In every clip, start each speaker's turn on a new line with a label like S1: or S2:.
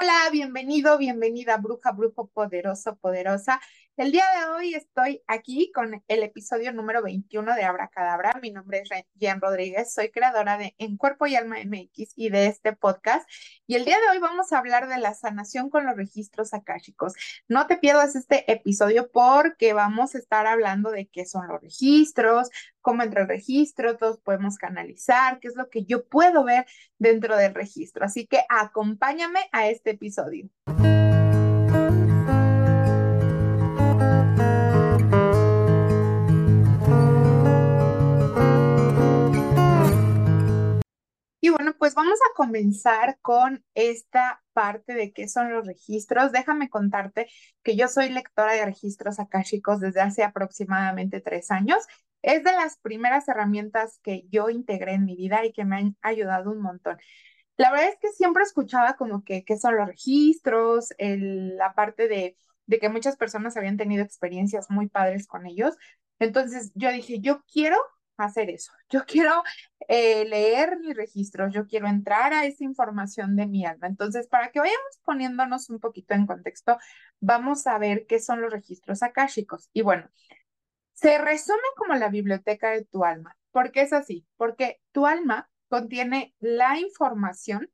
S1: Hola, bienvenido, bienvenida, bruja, brujo, poderoso, poderosa. El día de hoy estoy aquí con el episodio número 21 de Abracadabra. Mi nombre es Jen Rodríguez, soy creadora de En Cuerpo y Alma MX y de este podcast. Y el día de hoy vamos a hablar de la sanación con los registros akáshicos. No te pierdas este episodio porque vamos a estar hablando de qué son los registros, cómo entra el registro, todos podemos canalizar, qué es lo que yo puedo ver dentro del registro. Así que acompáñame a este episodio. Vamos a comenzar con esta parte de qué son los registros. Déjame contarte que yo soy lectora de registros akáshicos desde hace aproximadamente tres años es de las primeras herramientas que yo integré en mi vida y que me han ayudado un montón. La verdad es que siempre escuchaba como que qué son los registros, la parte de, de que muchas personas habían tenido experiencias muy padres con ellos. Entonces yo dije, yo quiero hacer eso. Yo quiero eh, leer mis registros, yo quiero entrar a esa información de mi alma. Entonces, para que vayamos poniéndonos un poquito en contexto, vamos a ver qué son los registros akáshicos. Y bueno, se resume como la biblioteca de tu alma. ¿Por qué es así? Porque tu alma contiene la información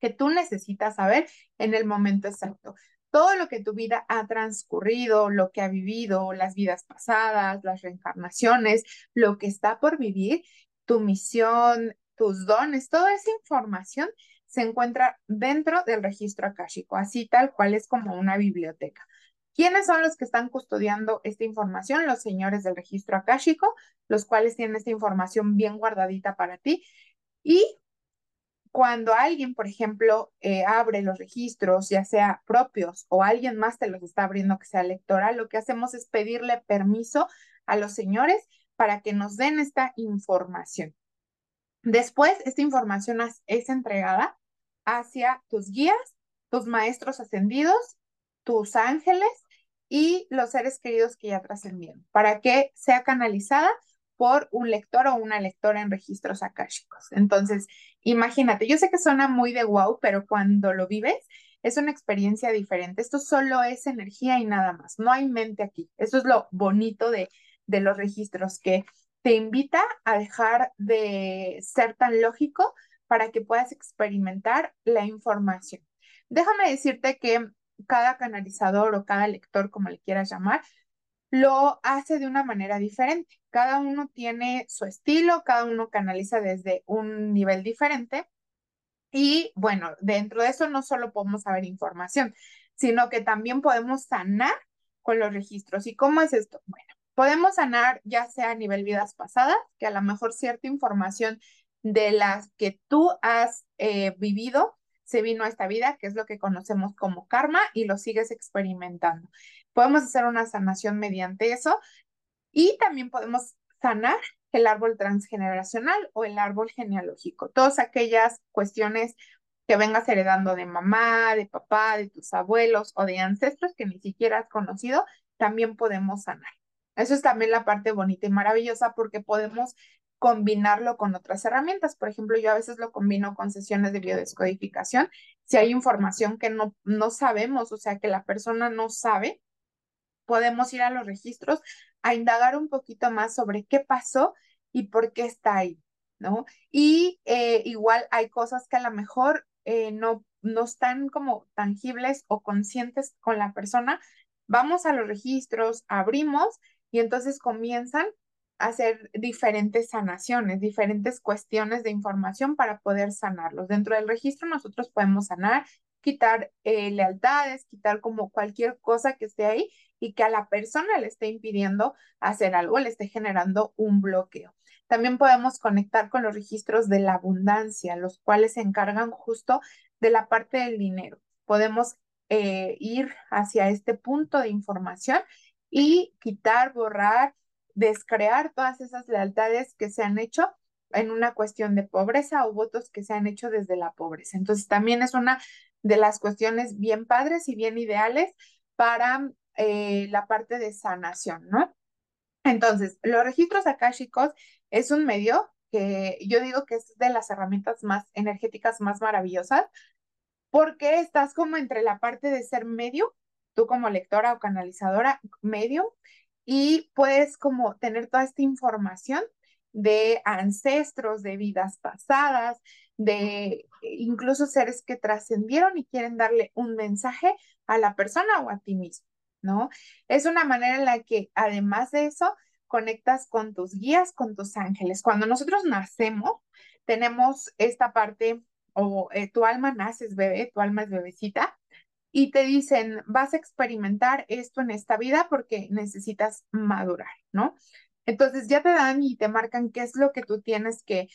S1: que tú necesitas saber en el momento exacto. Todo lo que tu vida ha transcurrido, lo que ha vivido, las vidas pasadas, las reencarnaciones, lo que está por vivir, tu misión, tus dones, toda esa información se encuentra dentro del registro akáshico, así tal cual es como una biblioteca. ¿Quiénes son los que están custodiando esta información? Los señores del registro akáshico, los cuales tienen esta información bien guardadita para ti. Y cuando alguien, por ejemplo, eh, abre los registros, ya sea propios o alguien más te los está abriendo que sea lectora, lo que hacemos es pedirle permiso a los señores para que nos den esta información. Después, esta información es entregada hacia tus guías, tus maestros ascendidos, tus ángeles y los seres queridos que ya trascendieron, para que sea canalizada por un lector o una lectora en registros akáshicos. Entonces, imagínate, yo sé que suena muy de wow, pero cuando lo vives es una experiencia diferente. Esto solo es energía y nada más, no hay mente aquí. Eso es lo bonito de, de los registros, que te invita a dejar de ser tan lógico para que puedas experimentar la información. Déjame decirte que cada canalizador o cada lector, como le quieras llamar, lo hace de una manera diferente. Cada uno tiene su estilo, cada uno canaliza desde un nivel diferente. Y bueno, dentro de eso no solo podemos saber información, sino que también podemos sanar con los registros. ¿Y cómo es esto? Bueno, podemos sanar ya sea a nivel vidas pasadas, que a lo mejor cierta información de las que tú has eh, vivido se vino a esta vida, que es lo que conocemos como karma, y lo sigues experimentando. Podemos hacer una sanación mediante eso y también podemos sanar el árbol transgeneracional o el árbol genealógico, todas aquellas cuestiones que vengas heredando de mamá, de papá, de tus abuelos o de ancestros que ni siquiera has conocido, también podemos sanar. Eso es también la parte bonita y maravillosa porque podemos combinarlo con otras herramientas. Por ejemplo, yo a veces lo combino con sesiones de biodescodificación. Si hay información que no, no sabemos, o sea, que la persona no sabe, podemos ir a los registros a indagar un poquito más sobre qué pasó y por qué está ahí, ¿no? Y eh, igual hay cosas que a lo mejor eh, no, no están como tangibles o conscientes con la persona. Vamos a los registros, abrimos y entonces comienzan hacer diferentes sanaciones, diferentes cuestiones de información para poder sanarlos. Dentro del registro nosotros podemos sanar, quitar eh, lealtades, quitar como cualquier cosa que esté ahí y que a la persona le esté impidiendo hacer algo, le esté generando un bloqueo. También podemos conectar con los registros de la abundancia, los cuales se encargan justo de la parte del dinero. Podemos eh, ir hacia este punto de información y quitar, borrar descrear todas esas lealtades que se han hecho en una cuestión de pobreza o votos que se han hecho desde la pobreza. Entonces, también es una de las cuestiones bien padres y bien ideales para eh, la parte de sanación, ¿no? Entonces, los registros akáshicos es un medio que yo digo que es de las herramientas más energéticas más maravillosas porque estás como entre la parte de ser medio, tú como lectora o canalizadora, medio, y puedes como tener toda esta información de ancestros, de vidas pasadas, de incluso seres que trascendieron y quieren darle un mensaje a la persona o a ti mismo, ¿no? Es una manera en la que además de eso conectas con tus guías, con tus ángeles. Cuando nosotros nacemos, tenemos esta parte, o eh, tu alma naces bebé, tu alma es bebecita, y te dicen, vas a experimentar esto en esta vida porque necesitas madurar, ¿no? Entonces ya te dan y te marcan qué es lo que tú tienes que,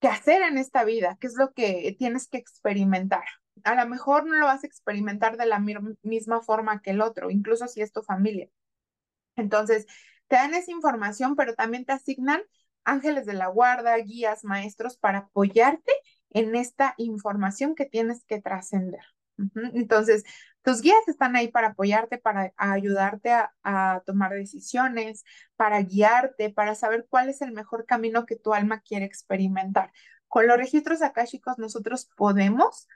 S1: que hacer en esta vida, qué es lo que tienes que experimentar. A lo mejor no lo vas a experimentar de la misma forma que el otro, incluso si es tu familia. Entonces, te dan esa información, pero también te asignan ángeles de la guarda, guías, maestros para apoyarte en esta información que tienes que trascender. Entonces, tus guías están ahí para apoyarte, para ayudarte a, tomar decisiones, para guiarte, para saber cuál es el mejor camino que tu alma quiere experimentar. Con los registros akáshicos nosotros podemos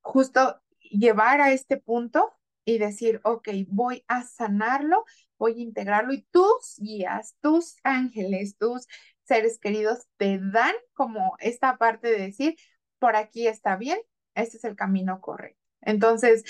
S1: justo llevar a este punto y decir, ok, voy a sanarlo, voy a integrarlo y tus guías, tus ángeles, tus seres queridos te dan como esta parte de decir, por aquí está bien, este es el camino correcto. Entonces,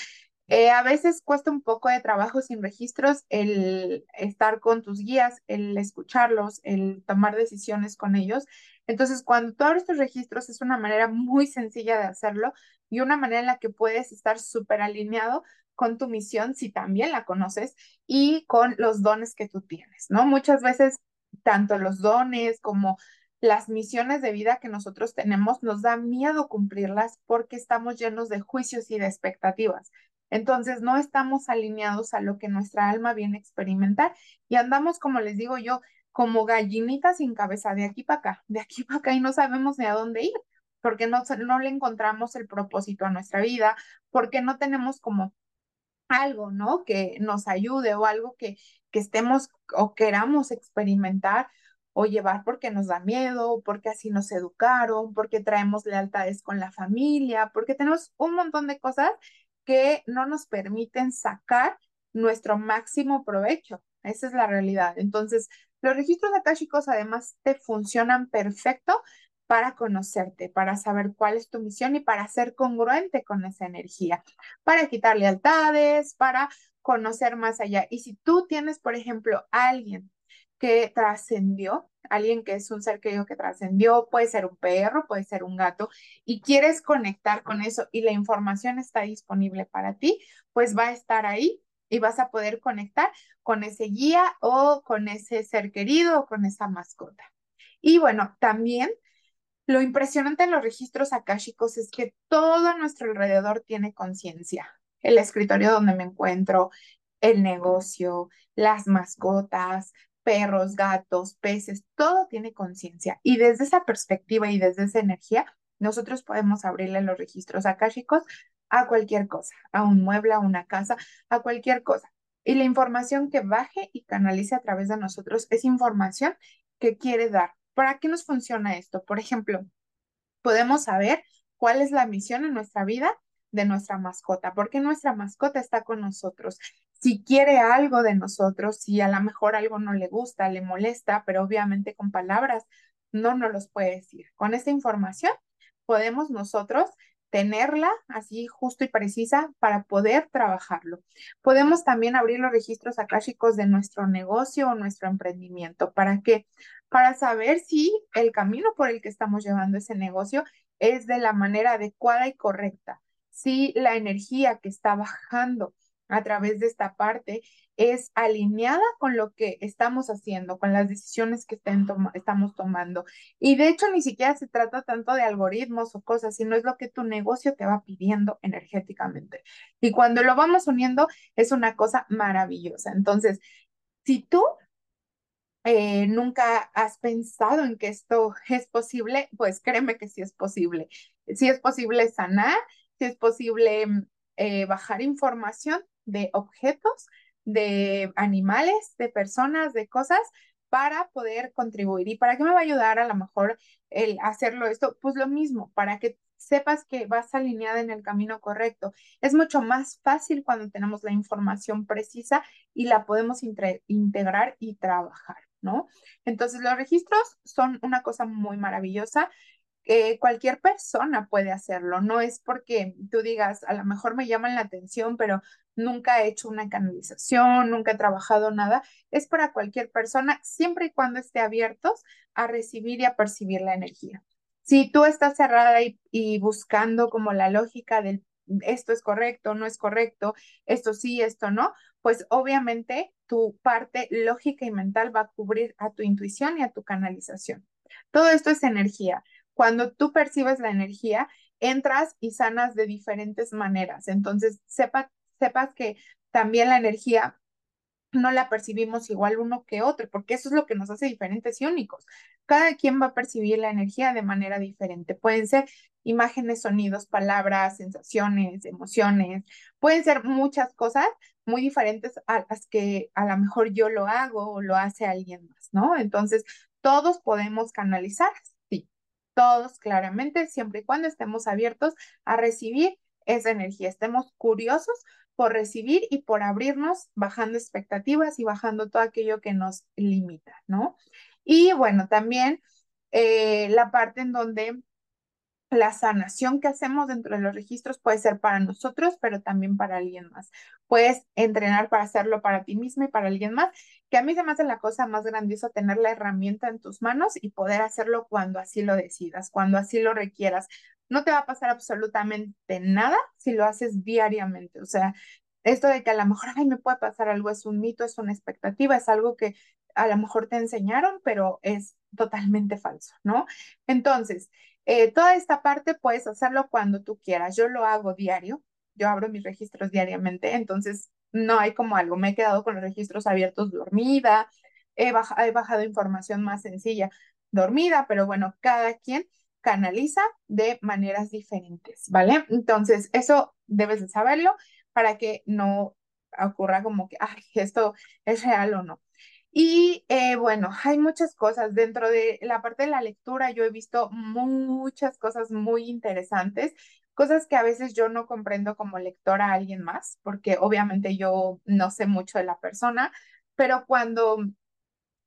S1: eh, a veces cuesta un poco de trabajo sin registros el estar con tus guías, el escucharlos, el tomar decisiones con ellos. Entonces, cuando tú abres tus registros es una manera muy sencilla de hacerlo y una manera en la que puedes estar súper alineado con tu misión, si también la conoces, y con los dones que tú tienes, ¿no? Muchas veces, tanto los dones como las misiones de vida que nosotros tenemos, nos da miedo cumplirlas porque estamos llenos de juicios y de expectativas. Entonces, no estamos alineados a lo que nuestra alma viene a experimentar y andamos, como les digo yo, como gallinitas sin cabeza, de aquí para acá, de aquí para acá y no sabemos ni a dónde ir, porque no, no le encontramos el propósito a nuestra vida, porque no tenemos como algo, ¿no? Que nos ayude o algo que, que estemos o queramos experimentar o llevar porque nos da miedo, porque así nos educaron, porque traemos lealtades con la familia, porque tenemos un montón de cosas que no nos permiten sacar nuestro máximo provecho. Esa es la realidad. Entonces, los registros akáshicos además te funcionan perfecto para conocerte, para saber cuál es tu misión y para ser congruente con esa energía, para quitar lealtades, para conocer más allá. Y si tú tienes, por ejemplo, alguien que trascendió, alguien que es un ser querido que trascendió, puede ser un perro, puede ser un gato, y quieres conectar con eso y la información está disponible para ti, pues va a estar ahí y vas a poder conectar con ese guía o con ese ser querido o con esa mascota. Y bueno, también lo impresionante de los registros akáshicos es que todo a nuestro alrededor tiene conciencia. El escritorio donde me encuentro, el negocio, las mascotas, perros, gatos, peces, todo tiene conciencia. Y desde esa perspectiva y desde esa energía, nosotros podemos abrirle los registros akáshicos a cualquier cosa, a un mueble, a una casa, a cualquier cosa. Y la información que baje y canalice a través de nosotros es información que quiere dar. ¿Para qué nos funciona esto? Por ejemplo, podemos saber cuál es la misión en nuestra vida de nuestra mascota, porque nuestra mascota está con nosotros si quiere algo de nosotros, si a lo mejor algo no le gusta, le molesta, pero obviamente con palabras no nos los puede decir. Con esta información podemos nosotros tenerla así justo y precisa para poder trabajarlo. Podemos también abrir los registros akáshicos de nuestro negocio o nuestro emprendimiento. ¿Para qué? Para saber si el camino por el que estamos llevando ese negocio es de la manera adecuada y correcta. Si la energía que está bajando a través de esta parte es alineada con lo que estamos haciendo, con las decisiones que estamos tomando. Y de hecho ni siquiera se trata tanto de algoritmos o cosas, sino es lo que tu negocio te va pidiendo energéticamente. Y cuando lo vamos uniendo es una cosa maravillosa. Entonces, si tú eh, nunca has pensado en que esto es posible, pues créeme que sí es posible. Sí es posible sanar, sí es posible eh, bajar información de objetos, de animales, de personas, de cosas para poder contribuir. ¿Y para qué me va a ayudar a lo mejor el hacerlo esto? Pues lo mismo, para que sepas que vas alineada en el camino correcto. Es mucho más fácil cuando tenemos la información precisa y la podemos integrar y trabajar, ¿no? Entonces, los registros son una cosa muy maravillosa. Eh, cualquier persona puede hacerlo, no es porque tú digas, a lo mejor me llaman la atención, pero nunca he hecho una canalización, nunca he trabajado nada, es para cualquier persona, siempre y cuando esté abiertos a recibir y a percibir la energía. Si tú estás cerrada y, buscando como la lógica del esto es correcto, no es correcto, esto sí, esto no, pues obviamente tu parte lógica y mental va a cubrir a tu intuición y a tu canalización. Todo esto es energía. Cuando tú percibes la energía, entras y sanas de diferentes maneras. Entonces, sepa, sepas que también la energía no la percibimos igual uno que otro, porque eso es lo que nos hace diferentes y únicos. Cada quien va a percibir la energía de manera diferente. Pueden ser imágenes, sonidos, palabras, sensaciones, emociones, pueden ser muchas cosas muy diferentes a las que a lo mejor yo lo hago o lo hace alguien más, ¿no? Entonces, todos podemos canalizar, todos claramente, siempre y cuando estemos abiertos a recibir esa energía, estemos curiosos por recibir y por abrirnos, bajando expectativas y bajando todo aquello que nos limita, ¿no? Y bueno, también eh, la parte en donde la sanación que hacemos dentro de los registros puede ser para nosotros, pero también para alguien más. Puedes entrenar para hacerlo para ti mismo y para alguien más, que a mí se me hace la cosa más grandiosa tener la herramienta en tus manos y poder hacerlo cuando así lo decidas, cuando así lo requieras. No te va a pasar absolutamente nada si lo haces diariamente. O sea, esto de que a lo mejor, ay, me puede pasar algo, es un mito, es una expectativa, es algo que a lo mejor te enseñaron, pero es totalmente falso, ¿no? Entonces, eh, toda esta parte puedes hacerlo cuando tú quieras. Yo lo hago diario, yo abro mis registros diariamente, entonces no hay como algo, me he quedado con los registros abiertos dormida, he, bajado información más sencilla dormida, pero bueno, cada quien canaliza de maneras diferentes, ¿vale? Entonces, eso debes de saberlo para que no ocurra como que, ay, esto es real o no. Y eh, bueno, hay muchas cosas dentro de la parte de la lectura. Yo he visto muchas cosas muy interesantes, cosas que a veces yo no comprendo como lectora a alguien más, porque obviamente yo no sé mucho de la persona, pero cuando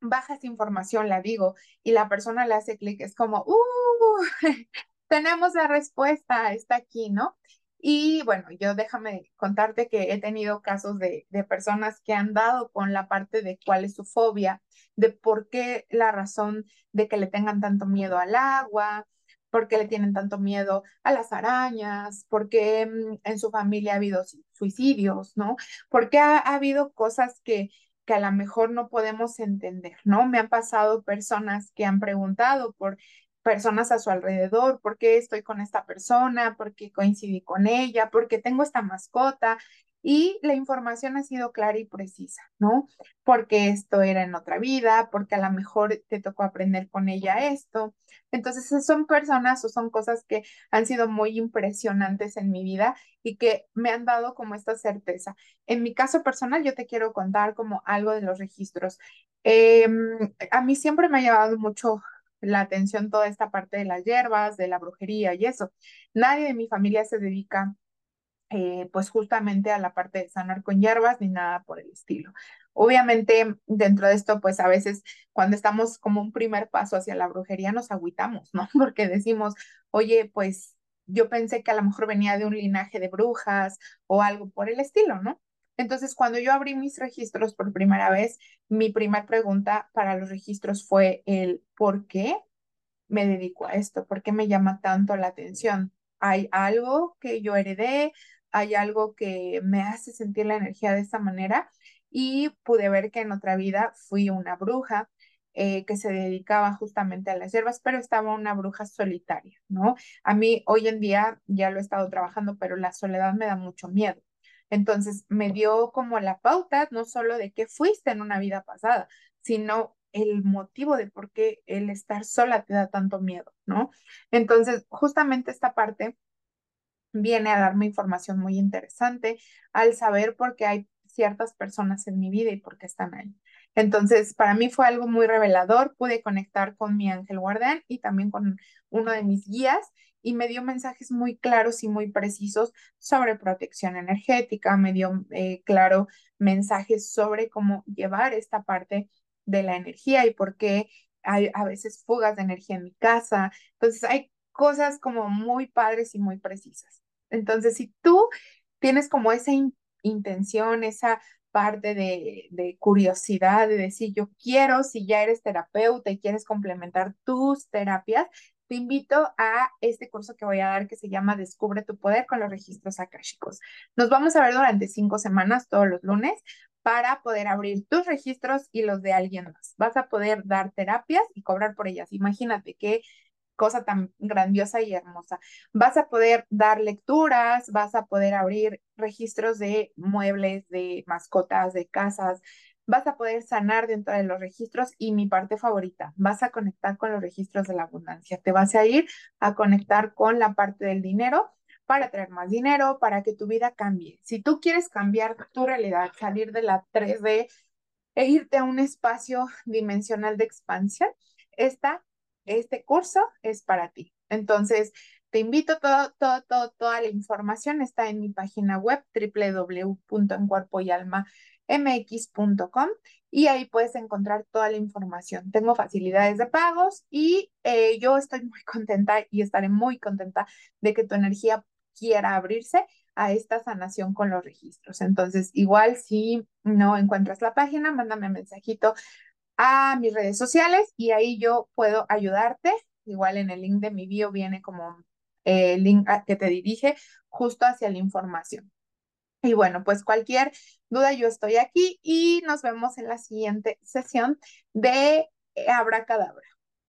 S1: bajas información, la digo, y la persona le hace clic, es como, ¡uh! tenemos la respuesta, está aquí, ¿no? Y bueno, yo déjame contarte que he tenido casos de, de, personas que han dado con la parte de cuál es su fobia, de por qué la razón de que le tengan tanto miedo al agua, por qué le tienen tanto miedo a las arañas, por qué mm, en su familia ha habido suicidios, ¿no? Porque ha, ha habido cosas que, que a lo mejor no podemos entender, ¿no? Me han pasado personas que han preguntado por personas a su alrededor, por qué estoy con esta persona, por qué coincidí con ella, por qué tengo esta mascota. Y la información ha sido clara y precisa, ¿no? Porque esto era en otra vida, porque a lo mejor te tocó aprender con ella esto. Entonces, son personas o son cosas que han sido muy impresionantes en mi vida y que me han dado como esta certeza. En mi caso personal, yo te quiero contar como algo de los registros. Em, a mí siempre me ha llevado mucho la atención toda esta parte de las hierbas, de la brujería y eso. Nadie de mi familia se dedica eh, pues justamente a la parte de sanar con hierbas ni nada por el estilo. Obviamente dentro de esto pues a veces cuando estamos como un primer paso hacia la brujería nos agüitamos, ¿no? Porque decimos, oye, pues yo pensé que a lo mejor venía de un linaje de brujas o algo por el estilo, ¿no? Entonces, cuando yo abrí mis registros por primera vez, mi primera pregunta para los registros fue el ¿por qué me dedico a esto? ¿Por qué me llama tanto la atención? ¿Hay algo que yo heredé? ¿Hay algo que me hace sentir la energía de esta manera? Y pude ver que en otra vida fui una bruja eh, que se dedicaba justamente a las hierbas, pero estaba una bruja solitaria, ¿no? A mí hoy en día ya lo he estado trabajando, pero la soledad me da mucho miedo. Entonces me dio como la pauta, no solo de que fuiste en una vida pasada, sino el motivo de por qué el estar sola te da tanto miedo, ¿no? Entonces, justamente esta parte viene a darme información muy interesante al saber por qué hay ciertas personas en mi vida y por qué están ahí. Entonces, para mí fue algo muy revelador, pude conectar con mi ángel guardián y también con uno de mis guías y me dio mensajes muy claros y muy precisos sobre protección energética, me dio eh, claro mensajes sobre cómo llevar esta parte de la energía y por qué hay a veces fugas de energía en mi casa. Entonces hay cosas como muy padres y muy precisas. Entonces, si tú tienes como esa intención, esa parte de, de, curiosidad, de decir, yo quiero, si ya eres terapeuta y quieres complementar tus terapias, te invito a este curso que voy a dar que se llama Descubre tu poder con los registros akáshicos. Nos vamos a ver durante cinco semanas, todos los lunes, para poder abrir tus registros y los de alguien más. Vas a poder dar terapias y cobrar por ellas. Imagínate qué cosa tan grandiosa y hermosa. Vas a poder dar lecturas, vas a poder abrir registros de muebles, de mascotas, de casas, vas a poder sanar dentro de los registros y mi parte favorita, vas a conectar con los registros de la abundancia. Te vas a ir a conectar con la parte del dinero para traer más dinero, para que tu vida cambie. Si tú quieres cambiar tu realidad, salir de la 3D e irte a un espacio dimensional de expansión, esta, este curso es para ti. Entonces, te invito, todo, toda la información está en mi página web www.encuerpoyalma.com mx.com y ahí puedes encontrar toda la información. Tengo facilidades de pagos y eh, yo estoy muy contenta y estaré muy contenta de que tu energía quiera abrirse a esta sanación con los registros. Entonces, igual si no encuentras la página, mándame un mensajito a mis redes sociales y ahí yo puedo ayudarte. Igual en el link de mi bio viene como el link que te dirige justo hacia la información. Y bueno, pues cualquier duda yo estoy aquí y nos vemos en la siguiente sesión de Abracadabra.